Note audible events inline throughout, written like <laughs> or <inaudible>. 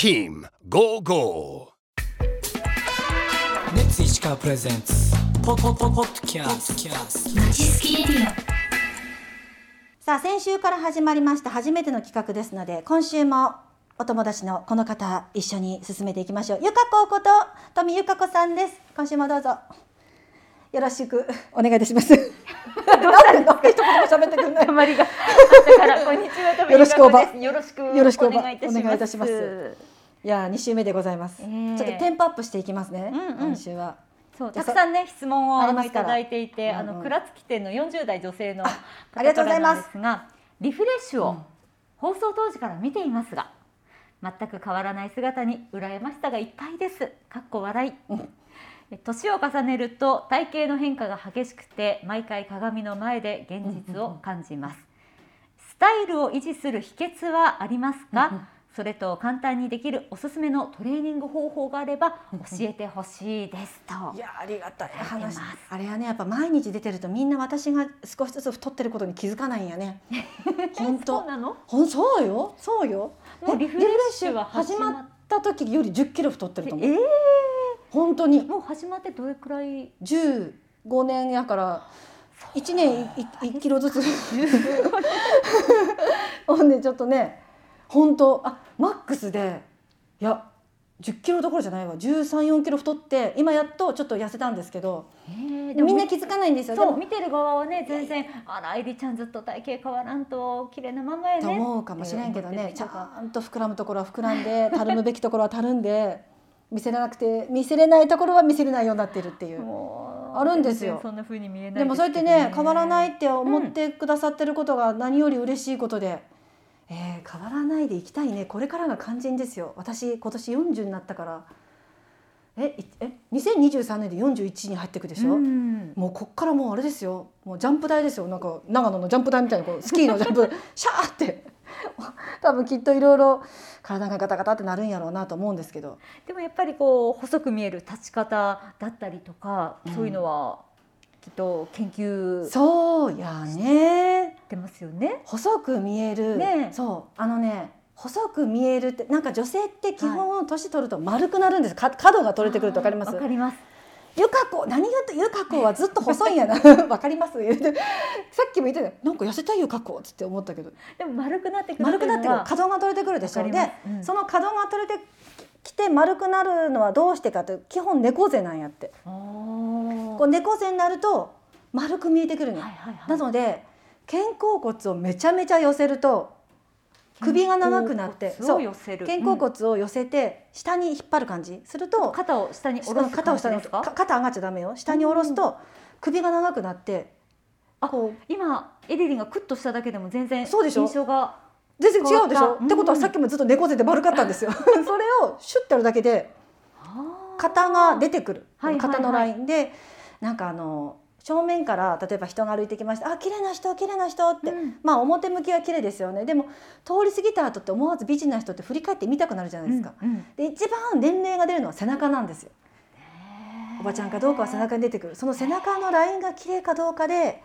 Team Go Go レッツ石川プレゼンツ。ポポポポッドキャスト。キャスさあ先週から始まりました。初めての企画ですので今週もお友達のこの方一緒に進めていきましょう。ゆかここと富ゆかこさんです。今週もどうぞよろしく。お願いいたします。なんでなんか一言も喋ってくんない。たまりが。<laughs> こんにちは富よろしくおば。よろしくよろしくお願いいたします。お願いいたします。いやー2週目でございます、ええ。ちょっとテンポアップしていきますね、うんうん。今週は。そうたくさんね質問をあいただいていて、あの倉月店の40代女性の方ありがとうございます。からなんですがリフレッシュをうん。放送当時から見ていますが全く変わらない姿に羨ましさがいっぱいです。かっこ笑い。うん。え年を重ねると体型の変化が激しくて毎回鏡の前で現実を感じます。スタイルを維持する秘訣はありますか、それと簡単にできるおすすめのトレーニング方法があれば教えてほしいですと。いやーありがたい話あれはねやっぱ毎日出てるとみんな私が少しずつ太ってることに気づかないんやね。<laughs> 本そ当うなの？ほんそうよ。そうよ。もうリフレッシュは始まった。時より10キロ太ってると思う。えー、本当に。もう始まってどれくらい？15年やから1年いい1キロずつ。ほんでちょっとね本当あマックスでいや10キロどころじゃないわ。134キロ太って今やっとちょっと痩せたんですけどえーみんな気づかないんですよでもそう見てる側はね全然あら愛梨ちゃんずっと体型変わらんと綺麗なままやね。と思うかもしれんけどね。ちゃんと膨らむところは膨らんでたるむべきところはたるんで見せれなくて見せれないところは見せれないようになってるっていう。あるんですよ。そんな風に見えないでもそうやってね変わらないって思ってくださってることが何より嬉しいことで、えー変わらないでいきたいね。これからが肝心ですよ。私今年40になったから。えいえ2023年で41に入ってくでしょ、うん。もうこっからもうあれですよ。もうジャンプ台ですよ。なんか長野のジャンプ台みたいなこうスキーのジャンプ <laughs> シャーって <laughs> 多分きっといろいろ体がガタガタってなるんやろうなと思うんですけど。でもやっぱりこう細く見える立ち方だったりとか、うん。そういうのはきっと研究しそうやね。てますよね。細く見える、ねえ。そう。あのね細く見えるってなんか女性って基本年取ると丸くなるんです。か角が取れてくるとわかります？わかります。ゆかこ何がとゆかこはずっと細いんやな。<laughs> わかります？言うてさっきも言ってたなんか痩せたいゆかこっつって思ったけど。でも丸くなってくる丸くなってくる。る角が取れてくるでしょ。で、うん。その角が取れてきて丸くなるのはどうしてかって基本猫背なんやって。こう猫背になると丸く見えてくるの、はいはいはい。なので肩甲骨をめちゃめちゃ寄せると首が長くなって肩甲骨を寄せる。肩甲骨を寄せて下に引っ張る感じ。すると肩を下に下ろす肩を下に肩上がっちゃダメよ。下に下ろすと首が長くなってあ今エリリンがクッとしただけでも全然そうでしょ？印象が全然違うでしょ、ってことはうん。さっきもずっと猫背で丸かったんですよ。<laughs> それをシュッてやるだけで肩が出てくる、肩のラインでなんかあの正面から例えば人が歩いてきましたあ綺麗な人綺麗な人って、うん。まあ表向きは綺麗ですよね。でも通り過ぎた後って思わず美人な人って振り返って見たくなるじゃないですか、うんうん。で一番年齢が出るのは背中なんですよ。おばちゃんかどうかは背中に出てくる。その背中のラインが綺麗かどうかで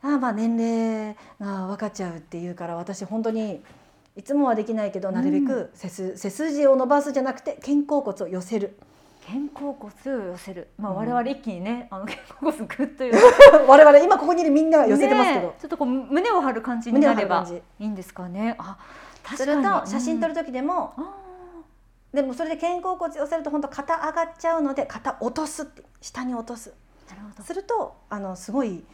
ああまあ年齢が分かっちゃうっていうから私本当にいつもはできないけどなるべく背す背筋を伸ばすじゃなくて肩甲骨を寄せる肩甲骨を寄せる、まあ、うん。我々一気にね、あの肩甲骨グッと寄 <laughs> 我々今ここにいるみんなが寄せてますけど、ねちょっとこう胸を張る感じになればいいんですかね。あ、確すかに。ると写真撮る時でも、あでもそれで肩甲骨寄せると本当肩上がっちゃうので肩落とす下に落とす。ーなるほど。するとあのすごい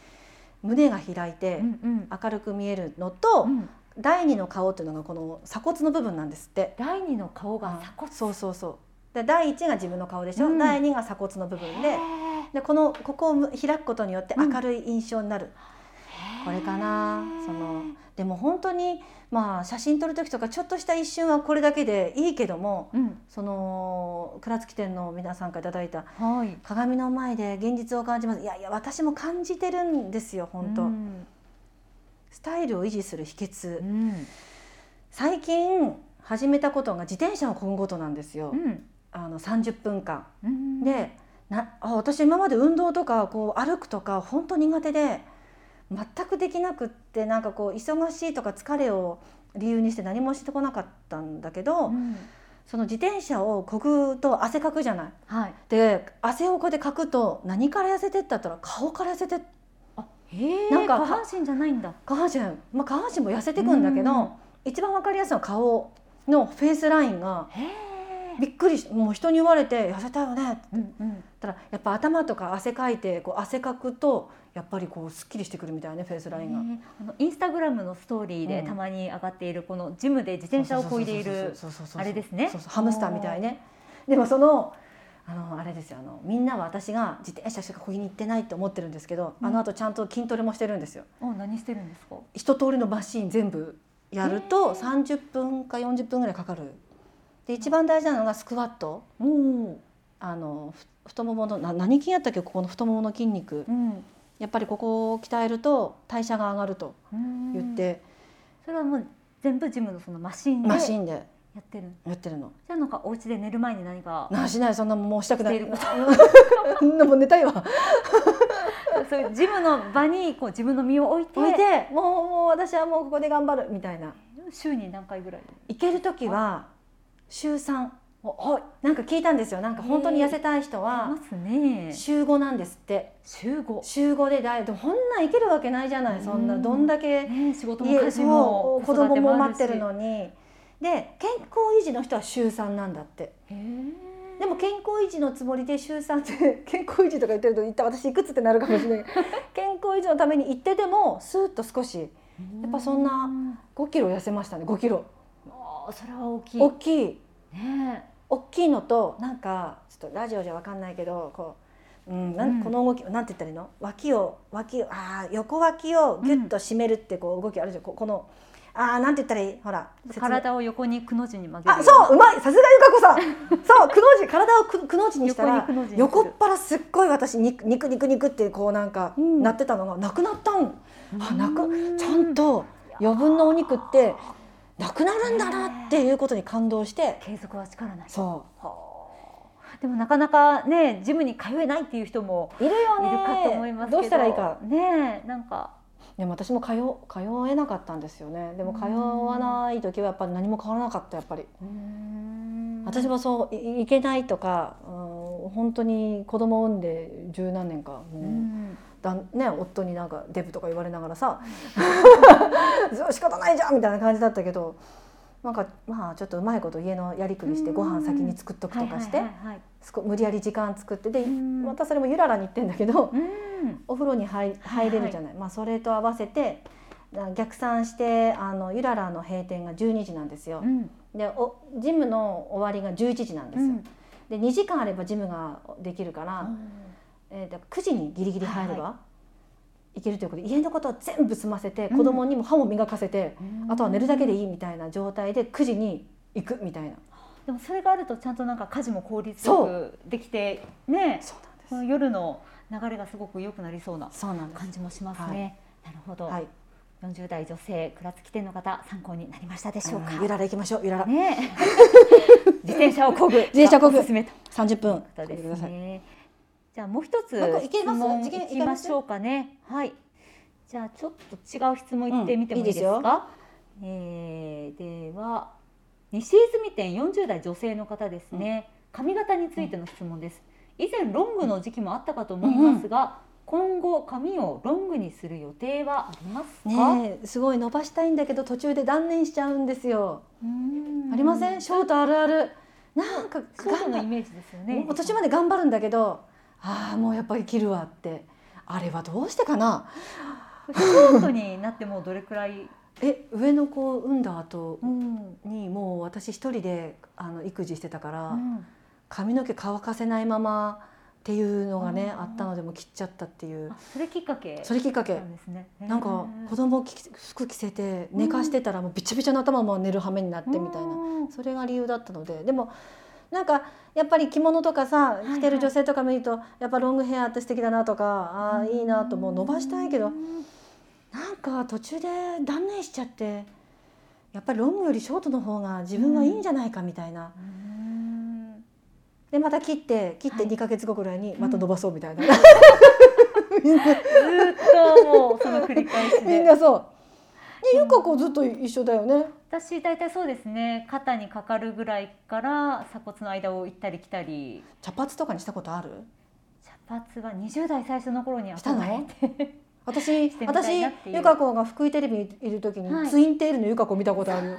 胸が開いてうんうん。明るく見えるのと、うん。第二の顔っていうのがこの鎖骨の部分なんですって。第二の顔が鎖骨。そうそうそうで第一が自分の顔でしょ、うん。第二が鎖骨の部分で。でこのここを開くことによってうん。明るい印象になる、これかな。そのでも本当にまあ写真撮る時とかちょっとした一瞬はこれだけでいいけどもうん、その倉月店の皆さんからいただいたはい。鏡の前で現実を感じます。いやいや私も感じてるんですよ本当、うん。スタイルを維持する秘訣、うん。最近始めたことが自転車を漕ぐことなんですよ、うんあの30分間うん。でなあ私今まで運動とかこう歩くとか本当苦手で全くできなくってなんかこう忙しいとか疲れを理由にして何もしてこなかったんだけど、うん。その自転車をこぐと汗かくじゃない。はい。で汗をこうやってかくと何から痩せてったったら顔から痩せてっあへえなんか下半身じゃないんだ。下半身、まあ、下半身も痩せてくんだけど、うん。一番わかりやすいのは顔のフェイスラインがへえびっくりしもう人に言われて「痩せたよね」ってうんうん。たらやっぱ頭とか汗かいてこう汗かくとやっぱりこうすっきりしてくるみたいねフェイスラインが。ねあのインスタグラムのストーリーでうん。たまに上がっているこのジムで自転車をこいでいるあれですねハムスターみたいねでもそのあのあれですよあのみんなは私が自転車しかこぎに行ってないって思ってるんですけど、うんあの後ちゃんと筋トレもしてるんですよお何してるんですか一通りのマシーン全部やると30分か40分ぐらいかかるで一番大事なのがスクワット。あのふ太もものな何筋やったっけ？ここの太ももの筋肉。うん。やっぱりここを鍛えると代謝が上がるとうん。言って、それはもう全部ジムのそのマシンでやマシンで。ってるやってるの。じゃあなんかお家で寝る前に何かなしないそんなもうしたくない。そんなも <laughs> ん寝たいわ。<laughs> そういうジムの場にこう自分の身を置いて置いてもうもう私はもうここで頑張るみたいな。週に何回ぐらい？行ける時は週3なんか聞いたんですよ。なんか本当に痩せたい人あは週5なんですって。週5週5でダイエットこんなんいけるわけないじゃないそんなうんどんだけね仕事も家家事も子供も待ってるのに。で健康維持の人は週3なんだって。でも健康維持のつもりで週3って <laughs> 健康維持とか言ってると一体私いくつってなるかもしれない。<laughs> 健康維持のために行っててもスーッと少し。えやっぱそんな5キロ痩せましたね。5キロそれは大きい。大きい。ね大きいのとなんかちょっとラジオじゃわかんないけどこう、うん、なんうん。この動きなんて言ったらいいの？脇を脇をあー横脇をギュッと締めるってこう動きあるじゃん。ここのあーなんて言ったらいい？ほら体を横にくの字に曲げるあそううまい！さすがゆかこさん。そうくの字体をくくの字にしたら横っ腹すっごい私肉肉肉肉ってこうなんかうん。なってたのがなくなったん、あなうん。くちゃんと余分なお肉ってなくなるんだなっていうことに感動して。継続は力なしそでもなかなかねジムに通えないっていう人もういるよね。いるかと思いますけど。どうしたらいいか。ねえなんか。でも私も通通えなかったんですよね。でも通わない時はやっぱり何も変わらなかったやっぱり。私もそういいけないとか、うん、本当に子供を産んで十何年かもう、うんだね、夫になんかデブとか言われながらさ <laughs> 仕方ないじゃんみたいな感じだったけどなんかまあちょっとうまいこと家のやりくりしてうん。ご飯先に作っとくとかして無理やり時間作ってでうん。またそれもゆららに行ってんだけどうん。お風呂に入入れるじゃない、まあ、それと合わせてだ逆算してあのゆららの閉店が12時なんですよ。う。ん。でおジムの終わりが11時なんですよ。うん。で2時間あればジムができるから、えー、だから9時にギリギリ入れば、はいい、けるということで家のことを全部済ませて子供にも歯も磨かせて、あとは寝るだけでいいみたいな状態で9時に行くみたいな。でもそれがあるとちゃんとなんか家事も効率そよくできてねそうなんです夜の流れがすごく良くなりそうな。感じもしますね。なるほど、はい。40代女性倉敷店の方参考になりましたでしょうか？うんゆらら行きましょう。ゆらら。ねえ <laughs> 自転車をこぐ自転車こぐおすすめと三十分。ことでこれください。すね。じゃあもう一つ質問いきましょうかね。はい。じゃあちょっと違う質問いってみてもいいですうん。えーでは西泉店40代女性の方ですね。髪型についての質問です。以前ロングの時期もあったかと思いますが、今後髪をロングにする予定はありますか？ねえすごい伸ばしたいんだけど途中で断念しちゃうんですよ。うんありません？ショートあるある。なんかショートのイメージですよね。途中まで頑張るんだけど、ああもうやっぱり切るわって。あれはどうしてかな？ショートになってもうどれくらい、<laughs> え上の子を産んだ後うん。にもう私一人であの育児してたから、うん。髪の毛乾かせないままっていうのがねあったのでもう切っちゃったっていう。あそれきっかけ？それきっかけ。なんですね。なんか子供き服着せて寝かしてたらもうびちゃびちゃの頭も寝る羽目になってみたいな。それが理由だったので。でもなんかやっぱり着物とかさいはい。着てる女性とか見るとやっぱロングヘアって素敵だなとかああいいなともう。伸ばしたいけどなんか途中で断念しちゃってやっぱりロングよりショートの方が自分はいいんじゃないかみたいな。うん。でまた切って切ってはい。2か月後ぐらいにまた伸ばそうみたいな、<laughs> ずーっともうその繰り返しで。みんなそう。でゆか子ずっと一緒だよね。私大体そうですね。肩にかかるぐらいから鎖骨の間を行ったり来たり。茶髪とかにしたことある？茶髪は20代最初の頃にしたの？私私ゆか子が福井テレビにいる時に、はい。ツインテールのゆか子見たことある。よ、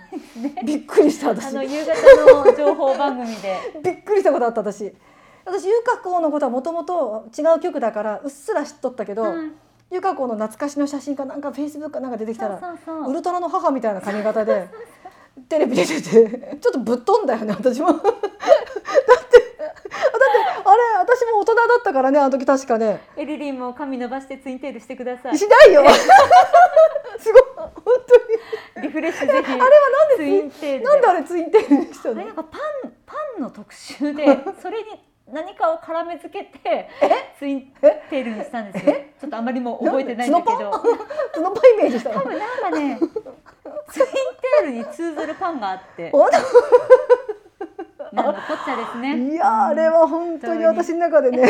びっくりしたあ私の夕方の情報番組で。<laughs> びっくりしたことあった私。私ゆか子のことはもともと違う局だからうっすら知っとったけど、はいゆか子の懐かしの写真かなんかフェイスブックかなんか出てきたらウルトラの母みたいな髪型で <laughs> テレビ出ててちょっとぶっ飛んだよね私も。<laughs> だってだってあれ私も大人だったからねあの時確かね。エリリンも髪伸ばしてツインテールしてください。しないよ。<laughs> すごい本当に。リフレッシュぜひ。あれはなんでツインテールで。なんであれツインテールにしたの？なんかパンパンの特集でそれに何かを絡め付けてツインテールにしたんですよ。ちょっとあまりもう覚えてないんだけど。そのパイメージしたの？多分なんかね <laughs> ツインテールに通ずるパンがあって。本なんのこっちゃです当ね。いやーあれは本当に私の中でね。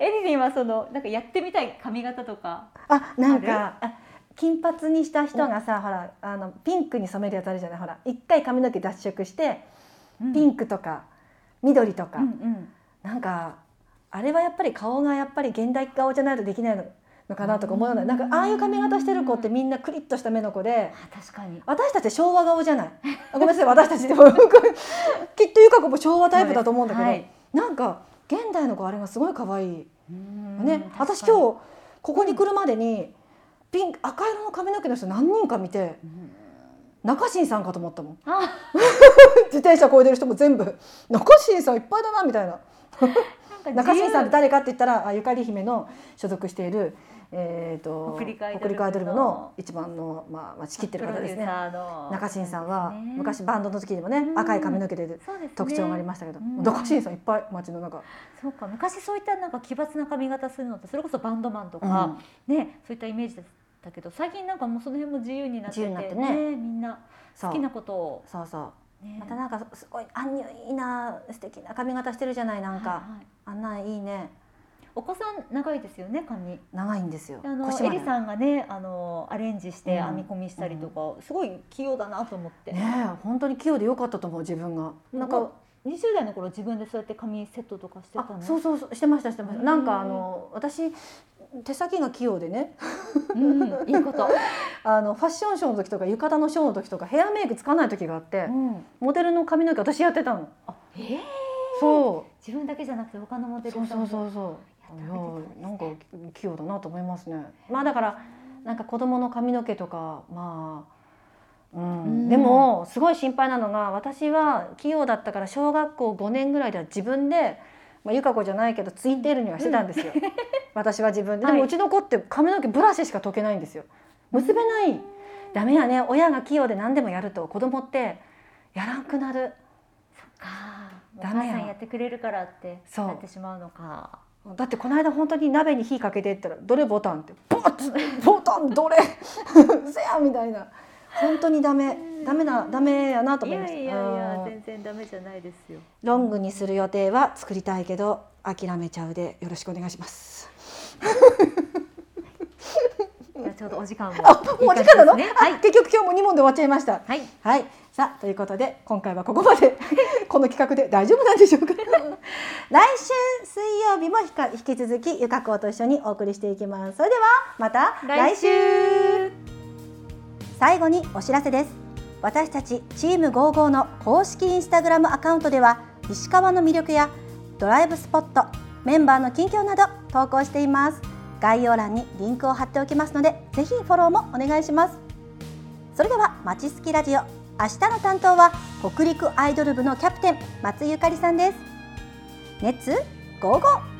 エリリンはそのなんかやってみたい髪型とかあなんかあ金髪にした人がさほらあのピンクに染めるやつあるじゃない？ほら一回髪の毛脱色してピンクとか緑とか、うんうんなんかあれはやっぱり顔がやっぱり現代顔じゃないとできないののかなとか思うようななんかああいう髪型してる子ってみんなクリッとした目の子であ確かに。私たち昭和顔じゃない。あごめんなさい。私たちでもきっとゆか子も昭和タイプだと思うんだけど、はいなんか現代の子あれがすごい可愛いうんね私今日ここに来るまでにピンク赤色の髪の毛の人何人か見て中新さんかと思ったもん。あ。<laughs> 自転車こいでる人も全部。中新さんいっぱいだなみたいな。中新さんって自誰かって言ったらあゆかり姫の所属している、えー、と北陸アイドル部の北陸アイドル部の一番の、まあ、まあ仕切ってる方ですね。中新さんはですね。昔バンドの時にもねうん。赤い髪の毛で特徴がありましたけど、うん。中新さんいっぱい街の中、そうか昔そういったなんか奇抜な髪型するのってそれこそバンドマンとか、ねそういったイメージだったけど最近なんかもうその辺も自由になってて自由になってね。みんな好きなことを、そうそう。ね。またなんかすごいアンニュイな素敵な髪型してるじゃないなんか、はいはい。あんなんいいね。お子さん長いですよね髪。長いんですよ。あのエリさんがねあのアレンジしてうん。編み込みしたりとか、すごい器用だなと思って、ねえ本当に器用でよかったと思う自分が。なんか20代の頃自分でそうやって髪セットとかしてたの？あそうそうそうしてましたしてましうんたなんかあの私手先が器用でね。うん、いいこと、<laughs> あのファッションショーの時とか浴衣のショーの時とかヘアメイクつかない時があってうん、モデルの髪の毛私やってたの。あえー、そ自分だけじゃなくて他のモデルうそうそうそうそう。い。やなんか器用だなと思いますね。まあだからなんか子供の髪の毛とかまあうん。うん。でもすごい心配なのが私は器用だったから小学校5年ぐらいでは自分で、まあ、ゆか子じゃないけどツインテールにはしてたんですよ、<laughs> 私は自分で。でもはい。うちの子って髪の毛ブラシしか解けないんですよ。結べない。ダメやね。親が器用で何でもやると子供ってやらんくなる。あーおダメや。母さんやってくれるからってそう。なってしまうのか。だってこの間本当に鍋に火かけてったら「どれボタン?」って「ボッボタンどれ。<laughs> せや!」みたいな本当にダメ。ダメなダメやなとい思いました。やいやいやうん全然ダメじゃないですよ。ロングにする予定は作りたいけど諦めちゃうでよろしくお願いします。<laughs> いやちょうどお時間もいいあもうお時間なの、はい。あ結局今日も2問で終わっちゃいました。はい。はい。さあということで今回はここまで。<laughs> この企画で大丈夫なんでしょうか？<laughs> 来週水曜日も引き続きゆかこうと一緒にお送りしていきます。それではまた来週最後にお知らせです。私たちチーム55の公式インスタグラムアカウントでは石川の魅力やドライブスポットメンバーの近況など投稿しています。概要欄にリンクを貼っておきますのでぜひフォローもお願いします。それではまちすきラジオ。明日の担当は北陸アイドル部のキャプテン松井ゆかりさんです。熱ゴーゴー。